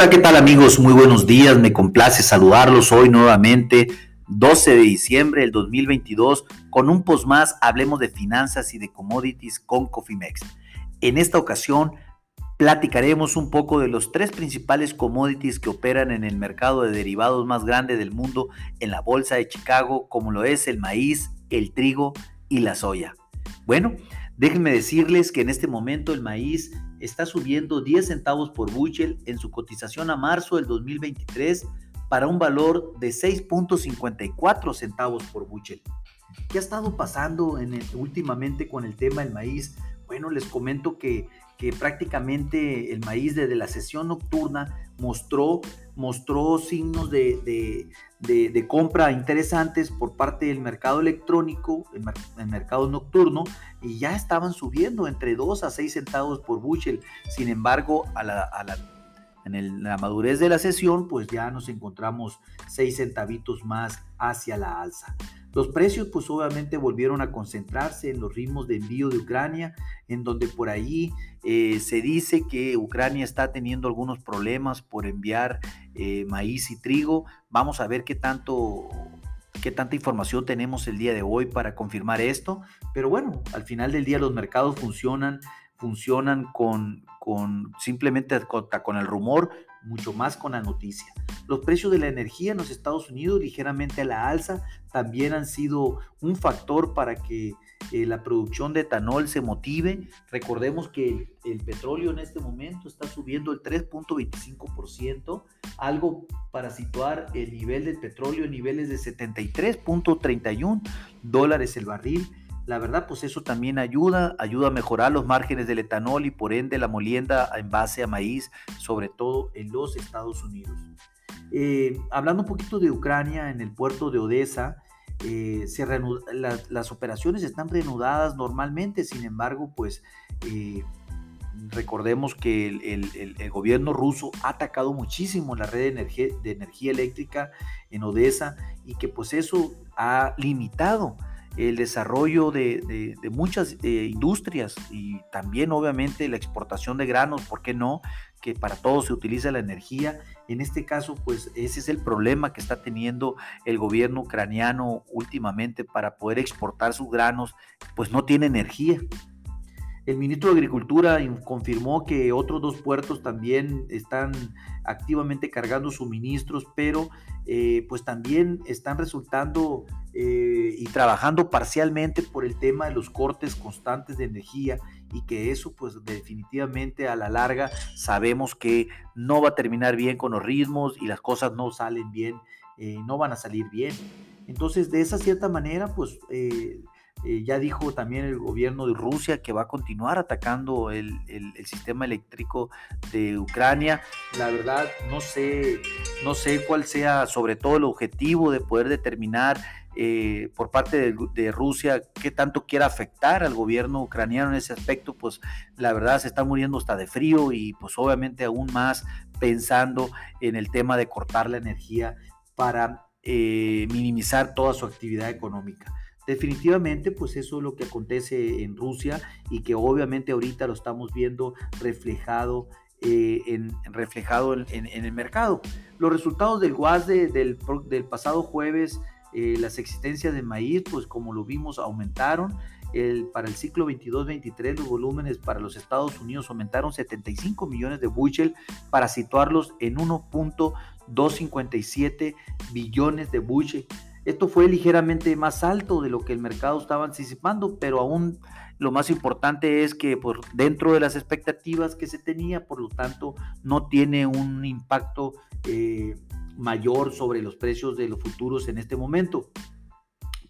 Hola, ¿qué tal amigos? Muy buenos días, me complace saludarlos hoy nuevamente, 12 de diciembre del 2022, con un post más, hablemos de finanzas y de commodities con Cofimex. En esta ocasión platicaremos un poco de los tres principales commodities que operan en el mercado de derivados más grande del mundo en la Bolsa de Chicago, como lo es el maíz, el trigo y la soya. Bueno, déjenme decirles que en este momento el maíz está subiendo 10 centavos por bushel en su cotización a marzo del 2023 para un valor de 6.54 centavos por bushel. ¿Qué ha estado pasando en últimamente con el tema del maíz? Bueno, les comento que, que prácticamente el maíz desde la sesión nocturna mostró, mostró signos de, de, compra interesantes por parte del mercado electrónico, el, el, mercado nocturno, y ya estaban subiendo entre 2 a 6 centavos por bushel. Sin embargo, a la, a la, en la madurez de la sesión, pues ya nos encontramos 6 centavitos más hacia la alza. Los precios pues obviamente volvieron a concentrarse en los ritmos de envío de Ucrania, en donde por ahí eh, se dice que Ucrania está teniendo algunos problemas por enviar eh, maíz y trigo. Vamos a ver qué tanto qué tanta información tenemos el día de hoy para confirmar esto. Pero bueno, al final del día los mercados funcionan, funcionan con, con simplemente con el rumor, mucho más con la noticia. Los precios de la energía en los Estados Unidos ligeramente a la alza también han sido un factor para que eh, la producción de etanol se motive. Recordemos que el, petróleo en este momento está subiendo el 3.25%, algo para situar el nivel del petróleo en niveles de 73.31 dólares el barril. La verdad, pues eso también ayuda, ayuda a mejorar los márgenes del etanol y por ende la molienda en base a maíz, sobre todo en los Estados Unidos. Eh, hablando un poquito de Ucrania, en el puerto de Odessa, eh, se las operaciones están reanudadas normalmente, sin embargo, pues eh, recordemos que el, gobierno ruso ha atacado muchísimo la red de energía, de energía eléctrica en Odessa y que pues eso ha limitado el desarrollo de, muchas eh, industrias y también obviamente la exportación de granos, ¿por qué no? Que para todo se utiliza la energía. En este caso, pues ese es el problema que está teniendo el gobierno ucraniano últimamente para poder exportar sus granos, pues no tiene energía. El ministro de Agricultura confirmó que otros dos puertos también están activamente cargando suministros, pero eh, pues también están resultando eh, y trabajando parcialmente por el tema de los cortes constantes de energía y que eso pues definitivamente a la larga sabemos que no va a terminar bien con los ritmos y las cosas no salen bien, eh, no van a salir bien. Entonces de esa cierta manera pues eh, ya dijo también el gobierno de Rusia que va a continuar atacando el, sistema eléctrico de Ucrania. La verdad, no sé, no sé cuál sea sobre todo el objetivo de poder determinar eh, por parte de, Rusia qué tanto quiera afectar al gobierno ucraniano en ese aspecto, pues la verdad se está muriendo hasta de frío y pues obviamente aún más pensando en el tema de cortar la energía para eh, minimizar toda su actividad económica. Definitivamente, pues eso es lo que acontece en Rusia y que obviamente ahorita lo estamos viendo reflejado eh, en, reflejado en, el mercado. Los resultados del GUAS del, pasado jueves, eh, las existencias de maíz, pues como lo vimos, aumentaron. Para el ciclo 22-23 los volúmenes para los Estados Unidos aumentaron 75 millones de bushel para situarlos en 1.257 billones de bushel. Esto fue ligeramente más alto de lo que el mercado estaba anticipando, pero aún lo más importante es que por dentro de las expectativas que se tenía, por lo tanto, no tiene un impacto eh, mayor sobre los precios de los futuros en este momento.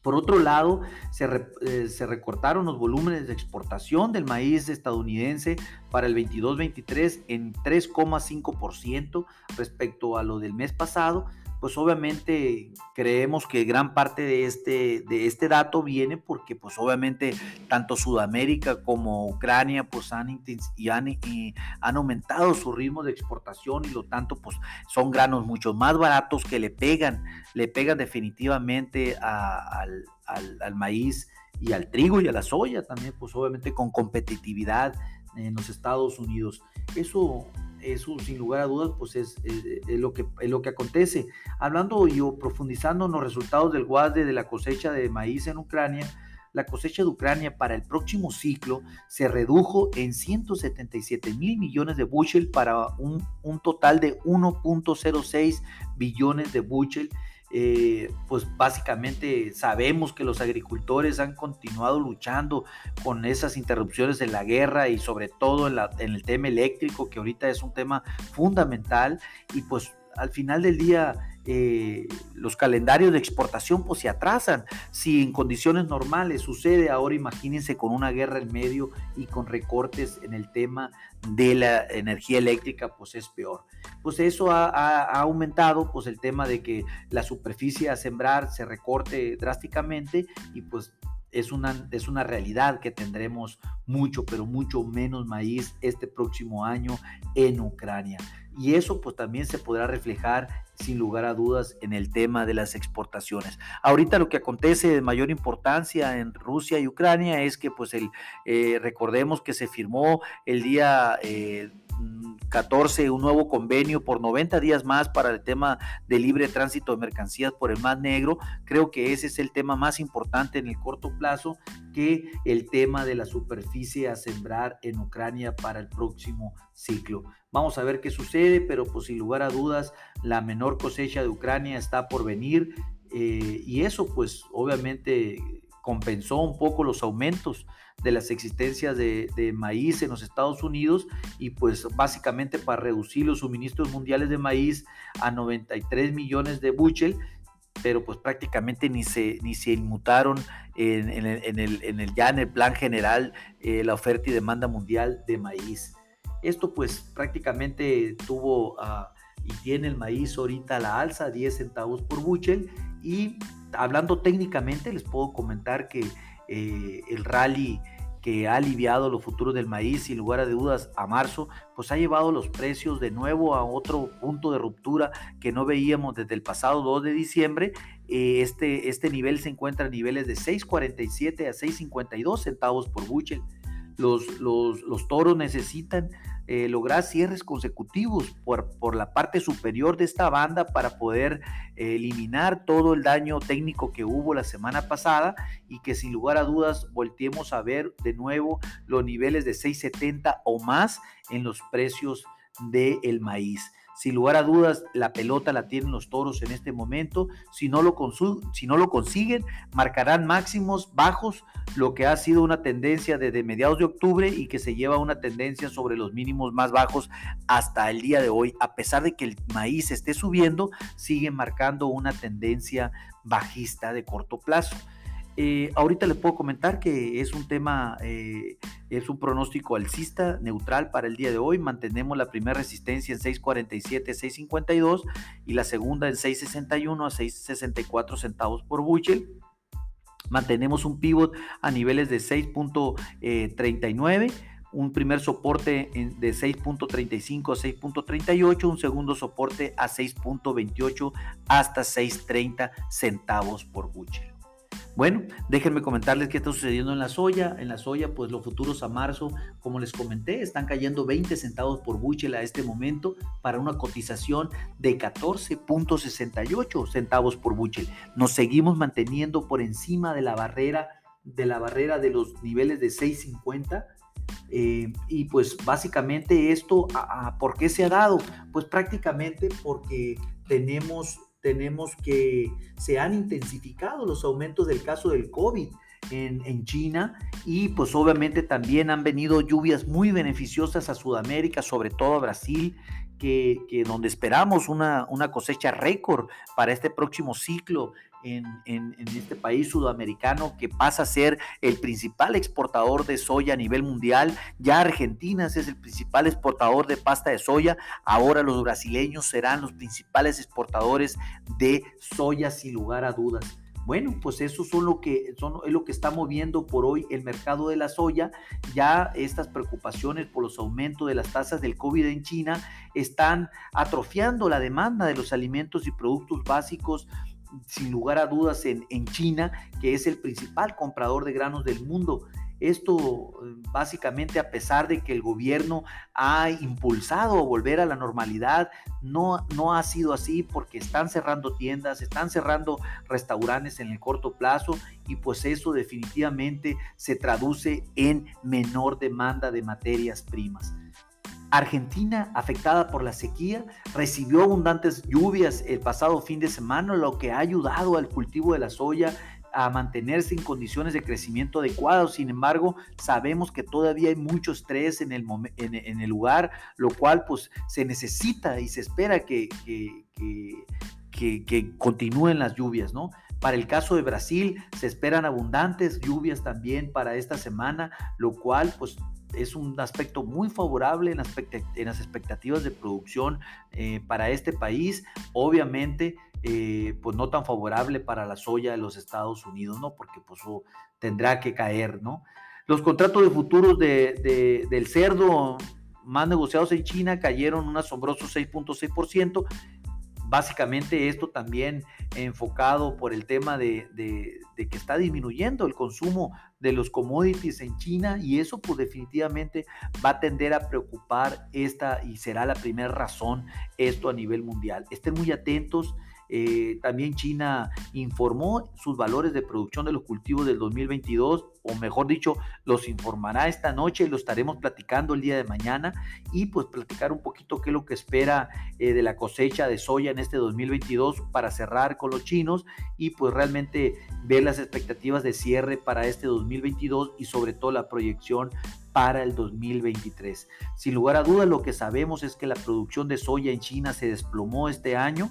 Por otro lado, se, eh, se, recortaron los volúmenes de exportación del maíz estadounidense para el 22-23 en 3,5% respecto a lo del mes pasado, pues obviamente creemos que gran parte de este, de este dato viene porque pues obviamente tanto Sudamérica como Ucrania pues han, y han, y han aumentado su ritmo de exportación y lo tanto pues son granos mucho más baratos que le pegan, le pegan definitivamente al, al maíz y al trigo y a la soya también pues obviamente con competitividad en los Estados Unidos. Eso eso sin lugar a dudas pues es, lo, que, es lo que acontece. Hablando y profundizando en los resultados del guarde de la cosecha de maíz en Ucrania, la cosecha de Ucrania para el próximo ciclo se redujo en 177 mil millones de bushel para un, un total de 1.06 billones de bushel eh, pues básicamente sabemos que los agricultores han continuado luchando con esas interrupciones en la guerra y sobre todo en, en el tema eléctrico, que ahorita es un tema fundamental y pues al final del día eh, los calendarios de exportación pues se atrasan. Si en condiciones normales sucede, ahora imagínense con una guerra en medio y con recortes en el tema de la energía eléctrica, pues es peor. Pues eso ha, aumentado pues el tema de que la superficie a sembrar se recorte drásticamente y pues es una, es una realidad que tendremos mucho, pero mucho menos maíz este próximo año en Ucrania. Y eso pues también se podrá reflejar sin lugar a dudas en el tema de las exportaciones. Ahorita lo que acontece de mayor importancia en Rusia y Ucrania es que pues el, eh, recordemos que se firmó el día... Eh, 14 un nuevo convenio por 90 días más para el tema de libre tránsito de mercancías por el Mar Negro. Creo que ese es el tema más importante en el corto plazo que el tema de la superficie a sembrar en Ucrania para el próximo ciclo. Vamos a ver qué sucede, pero pues sin lugar a dudas la menor cosecha de Ucrania está por venir eh, y eso pues obviamente compensó un poco los aumentos de las existencias de, maíz en los Estados Unidos y pues básicamente para reducir los suministros mundiales de maíz a 93 millones de bushel, pero pues prácticamente ni se, ni se inmutaron en, el, ya en el plan general eh, la oferta y demanda mundial de maíz. Esto pues prácticamente tuvo ah, y tiene el maíz ahorita a la alza, 10 centavos por bushel y hablando técnicamente les puedo comentar que eh, el rally que ha aliviado los futuros del maíz sin lugar a dudas a marzo, pues ha llevado los precios de nuevo a otro punto de ruptura que no veíamos desde el pasado 2 de diciembre. Eh, este, este nivel se encuentra a niveles de 6.47 a 6.52 centavos por bushel. Los, los, los toros necesitan eh, lograr cierres consecutivos por, por, la parte superior de esta banda para poder eh, eliminar todo el daño técnico que hubo la semana pasada y que sin lugar a dudas volteemos a ver de nuevo los niveles de 6.70 o más en los precios del maíz. Sin lugar a dudas, la pelota la tienen los toros en este momento. Si no lo, si no lo consiguen, marcarán máximos bajos, lo que ha sido una tendencia desde mediados de octubre y que se lleva una tendencia sobre los mínimos más bajos hasta el día de hoy. A pesar de que el maíz esté subiendo, sigue marcando una tendencia bajista de corto plazo. Eh, ahorita les puedo comentar que es un tema, eh, es un pronóstico alcista, neutral para el día de hoy. Mantenemos la primera resistencia en 6.47, 6.52 y la segunda en 6.61 a 6.64 centavos por bushel. Mantenemos un pivot a niveles de 6.39 un primer soporte de 6.35 a 6.38, un segundo soporte a 6.28 hasta 6.30 centavos por bushel. Bueno, déjenme comentarles qué está sucediendo en la soya. En la soya, pues los futuros a marzo, como les comenté, están cayendo 20 centavos por buchel a este momento para una cotización de 14.68 centavos por buchel. Nos seguimos manteniendo por encima de la barrera de la barrera de los niveles de 6.50 eh, y pues básicamente esto, ¿por qué se ha dado? Pues prácticamente porque tenemos tenemos que se han intensificado los aumentos del caso del COVID en, en, China y pues obviamente también han venido lluvias muy beneficiosas a Sudamérica, sobre todo a Brasil, que, que donde esperamos una, una cosecha récord para este próximo ciclo en, este país sudamericano que pasa a ser el principal exportador de soya a nivel mundial. Ya Argentina es el principal exportador de pasta de soya. Ahora los brasileños serán los principales exportadores de soya sin lugar a dudas. Bueno, pues eso son lo que son, es lo que está moviendo por hoy el mercado de la soya. Ya estas preocupaciones por los aumentos de las tasas del COVID en China están atrofiando la demanda de los alimentos y productos básicos sin lugar a dudas en, China, que es el principal comprador de granos del mundo. Esto básicamente a pesar de que el gobierno ha impulsado volver a la normalidad, no, no ha sido así porque están cerrando tiendas, están cerrando restaurantes en el corto plazo y pues eso definitivamente se traduce en menor demanda de materias primas. Argentina, afectada por la sequía, recibió abundantes lluvias el pasado fin de semana, lo que ha ayudado al cultivo de la soya a mantenerse en condiciones de crecimiento adecuados. Sin embargo, sabemos que todavía hay mucho estrés en el, lugar, lo cual pues se necesita y se espera que, que continúen las lluvias, ¿no? Para el caso de Brasil, se esperan abundantes lluvias también para esta semana, lo cual pues es un aspecto muy favorable en, las expectativas de producción eh, para este país. Obviamente, eh, pues no tan favorable para la soya de los Estados Unidos, ¿no? Porque pues tendrá que caer, ¿no? Los contratos de futuros del cerdo más negociados en China cayeron un asombroso 6.6%. Básicamente esto también enfocado por el tema de, que está disminuyendo el consumo de los commodities en China y eso pues definitivamente va a tender a preocupar esta y será la primera razón esto a nivel mundial. Estén muy atentos. Eh, también China informó sus valores de producción de los cultivos del 2022, o mejor dicho, los informará esta noche y lo estaremos platicando el día de mañana y pues platicar un poquito qué es lo que espera eh, de la cosecha de soya en este 2022 para cerrar con los chinos y pues realmente ver las expectativas de cierre para este 2022 y sobre todo la proyección para el 2023. Sin lugar a dudas, lo que sabemos es que la producción de soya en China se desplomó este año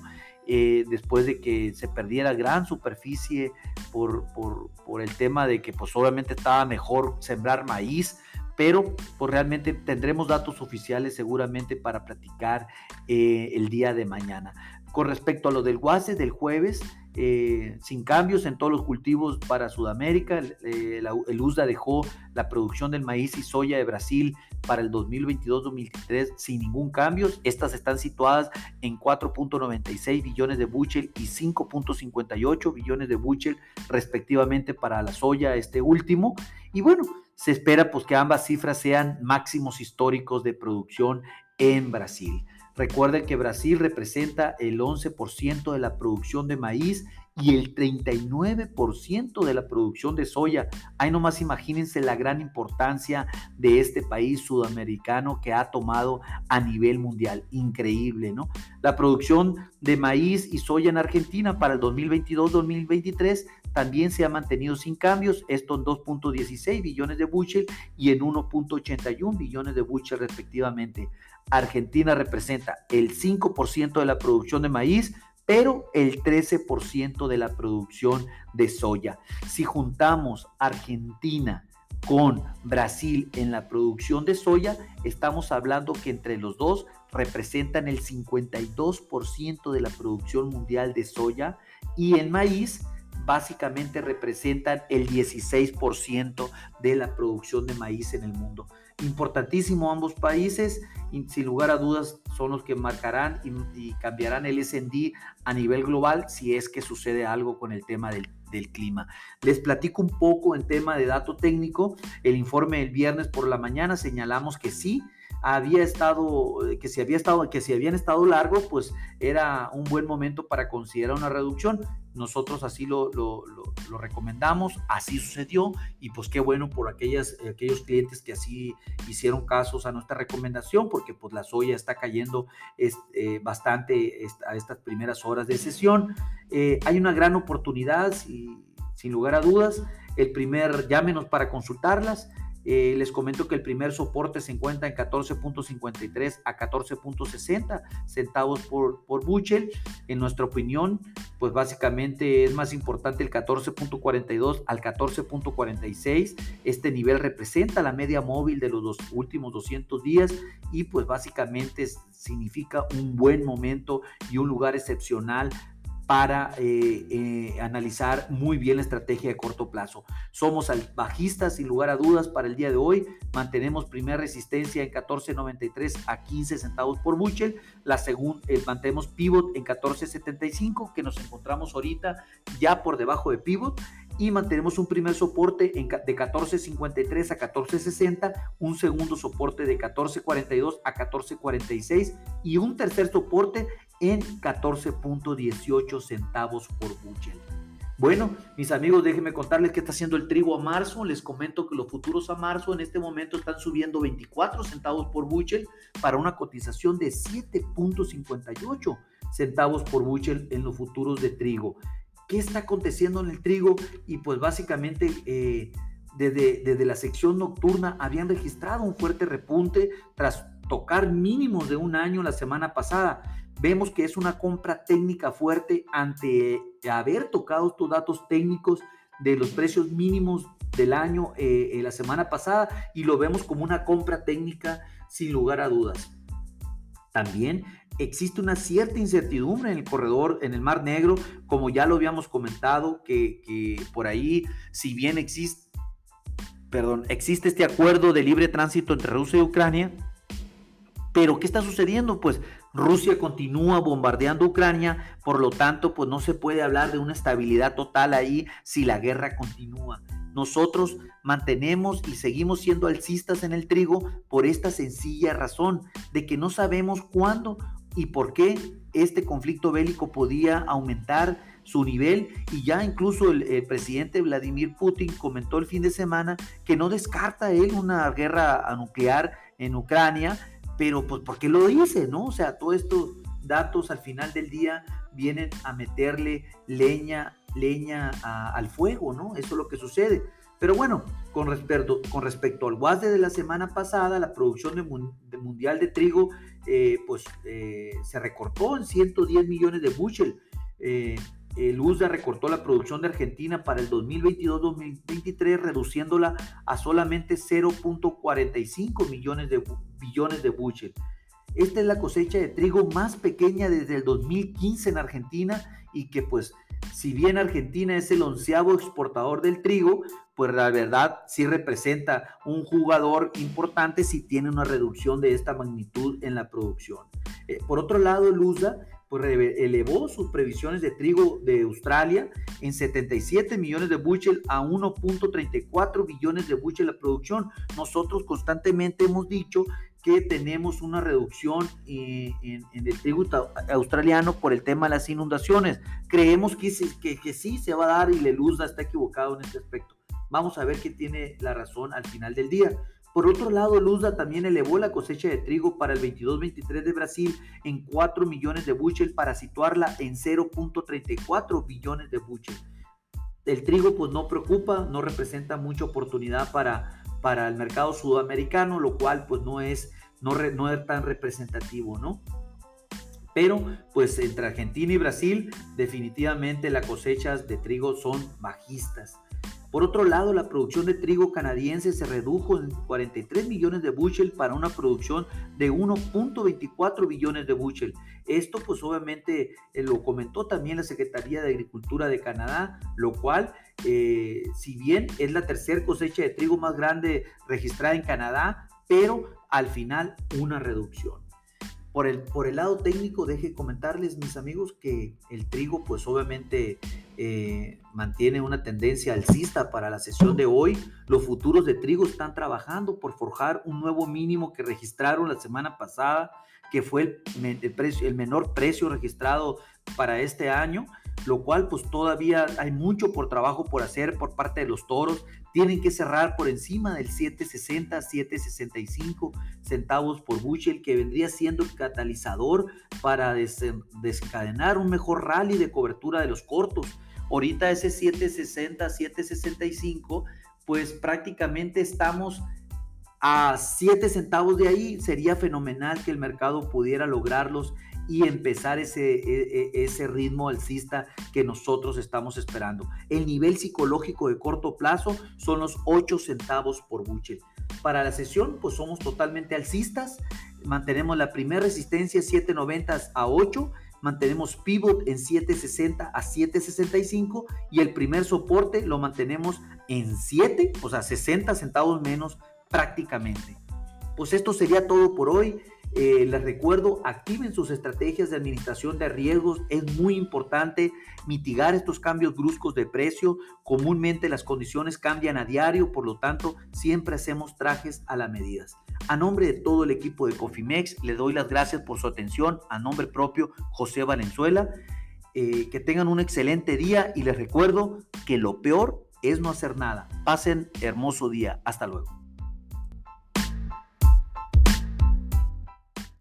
eh, después de que se perdiera gran superficie por, por, el tema de que pues obviamente estaba mejor sembrar maíz, pero pues realmente tendremos datos oficiales seguramente para platicar eh, el día de mañana. Con respecto a lo del guase del jueves, eh, sin cambios en todos los cultivos para Sudamérica. el USDA dejó la producción del maíz y soya de Brasil para el 2022-2023 sin ningún cambio. Estas están situadas en 4.96 billones de bushel y 5.58 billones de bushel respectivamente para la soya, este último. Y bueno, se espera pues que ambas cifras sean máximos históricos de producción en Brasil. Recuerden que Brasil representa el 11% de la producción de maíz y el 39% de la producción de soya. Ahí nomás imagínense la gran importancia de este país sudamericano que ha tomado a nivel mundial. Increíble, ¿no? La producción de maíz y soya en Argentina para el 2022-2023 también se ha mantenido sin cambios, esto en 2.16 billones de bushel y en 1.81 billones de bushel respectivamente. Argentina representa el 5% de la producción de maíz, pero el 13% de la producción de soya. Si juntamos Argentina con Brasil en la producción de soya, estamos hablando que entre los dos representan el 52% de la producción mundial de soya y en maíz básicamente representan el 16% de la producción de maíz en el mundo. Importantísimo ambos países, sin lugar a dudas son los que marcarán y, cambiarán el SND a nivel global si es que sucede algo con el tema del, del clima. Les platico un poco en tema de dato técnico. El informe del viernes por la mañana señalamos que sí, había estado, que si había estado, que si habían estado largos, pues era un buen momento para considerar una reducción. Nosotros así lo, lo, recomendamos, así sucedió y pues qué bueno por aquellas, aquellos clientes que así hicieron casos a nuestra recomendación, porque pues la soya está cayendo eh, bastante a estas primeras horas de sesión. Eh, hay una gran oportunidad, sin lugar a dudas. El primer, llámenos para consultarlas. Eh, les comento que el primer soporte se encuentra en 14.53 a 14.60 centavos por, por bushel. En nuestra opinión, pues básicamente es más importante el 14.42 al 14.46. Este nivel representa la media móvil de los dos últimos 200 días y pues básicamente significa un buen momento y un lugar excepcional para eh, eh, analizar muy bien la estrategia de corto plazo. Somos bajistas sin lugar a dudas para el día de hoy. Mantenemos primera resistencia en 14.93 a 15 centavos por bushel. La segunda, eh, mantenemos pivot en 14.75 que nos encontramos ahorita ya por debajo de pivot y mantenemos un primer soporte de 14.53 a 14.60, un segundo soporte de 14.42 a 14.46 y un tercer soporte en 14.18 centavos por bushel. Bueno, mis amigos, déjenme contarles qué está haciendo el trigo a marzo. Les comento que los futuros a marzo en este momento están subiendo 24 centavos por bushel para una cotización de 7.58 centavos por bushel en los futuros de trigo. ¿Qué está aconteciendo en el trigo? Y pues básicamente eh, desde, desde la sección nocturna habían registrado un fuerte repunte tras tocar mínimos de un año la semana pasada. Vemos que es una compra técnica fuerte ante haber tocado estos datos técnicos de los precios mínimos del año eh, la semana pasada y lo vemos como una compra técnica sin lugar a dudas. También existe una cierta incertidumbre en el corredor, en el Mar Negro, como ya lo habíamos comentado, que, que por ahí, si bien existe, perdón, existe este acuerdo de libre tránsito entre Rusia y Ucrania, pero ¿qué está sucediendo? Pues Rusia continúa bombardeando Ucrania, por lo tanto, pues no se puede hablar de una estabilidad total ahí si la guerra continúa. Nosotros mantenemos y seguimos siendo alcistas en el trigo por esta sencilla razón de que no sabemos cuándo y por qué este conflicto bélico podía aumentar su nivel y ya incluso el, el, presidente Vladimir Putin comentó el fin de semana que no descarta él una guerra nuclear en Ucrania, pero pues ¿por qué lo dice? ¿No? O sea, todos estos datos al final del día vienen a meterle leña, leña al fuego, ¿no? Eso es lo que sucede. Pero bueno, con respecto, con respecto al WASDE de la semana pasada, la producción de, mundial de trigo eh, pues, eh, se recortó en 110 millones de bushel. Eh, el USDA recortó la producción de Argentina para el 2022-2023, reduciéndola a solamente 0.45 millones de billones de bushel. Esta es la cosecha de trigo más pequeña desde el 2015 en Argentina y que pues si bien Argentina es el onceavo exportador del trigo, pues la verdad sí representa un jugador importante si tiene una reducción de esta magnitud en la producción. Eh, por otro lado, el USDA pues elevó sus previsiones de trigo de Australia en 77 millones de bushel a 1.34 billones de bushel la producción. Nosotros constantemente hemos dicho que tenemos una reducción en, el trigo australiano por el tema de las inundaciones. Creemos que, que, que sí se va a dar y Leluzda está equivocado en este aspecto. Vamos a ver qué tiene la razón al final del día. Por otro lado, Luzda también elevó la cosecha de trigo para el 22-23 de Brasil en 4 millones de bushel para situarla en 0.34 billones de bushel. El trigo pues no preocupa, no representa mucha oportunidad para, para el mercado sudamericano, lo cual pues no es, no, no es tan representativo, ¿no? Pero pues entre Argentina y Brasil definitivamente las cosechas de trigo son bajistas. Por otro lado, la producción de trigo canadiense se redujo en 43 millones de bushel para una producción de 1.24 billones de bushel. Esto pues obviamente eh, lo comentó también la Secretaría de Agricultura de Canadá, lo cual eh, si bien es la tercera cosecha de trigo más grande registrada en Canadá, pero al final una reducción. Por el, por el lado técnico, deje comentarles, mis amigos, que el trigo, pues obviamente eh, mantiene una tendencia alcista para la sesión de hoy. Los futuros de trigo están trabajando por forjar un nuevo mínimo que registraron la semana pasada, que fue el, menor precio registrado para este año lo cual pues todavía hay mucho por trabajo por hacer por parte de los toros. Tienen que cerrar por encima del 7.60, 7.65 centavos por bushel, que vendría siendo catalizador para desencadenar un mejor rally de cobertura de los cortos. Ahorita ese 7.60, 7.65, pues prácticamente estamos a 7 centavos de ahí. Sería fenomenal que el mercado pudiera lograrlos y empezar ese, e, e, ese ritmo alcista que nosotros estamos esperando. El nivel psicológico de corto plazo son los 8 centavos por bushel. Para la sesión, pues somos totalmente alcistas. Mantenemos la primera resistencia 7.90 a 8 mantenemos pivot en 7.60 a 7.65 y el primer soporte lo mantenemos en 7, o sea, 60 centavos menos prácticamente. Pues esto sería todo por hoy. Eh, les recuerdo, activen sus estrategias de administración de riesgos. Es muy importante mitigar estos cambios bruscos de precio. Comúnmente las condiciones cambian a diario, por lo tanto, siempre hacemos trajes a las medidas. A nombre de todo el equipo de Cofimex, le doy las gracias por su atención. A nombre propio, José Valenzuela. Eh, que tengan un excelente día y les recuerdo que lo peor es no hacer nada. Pasen hermoso día. Hasta luego.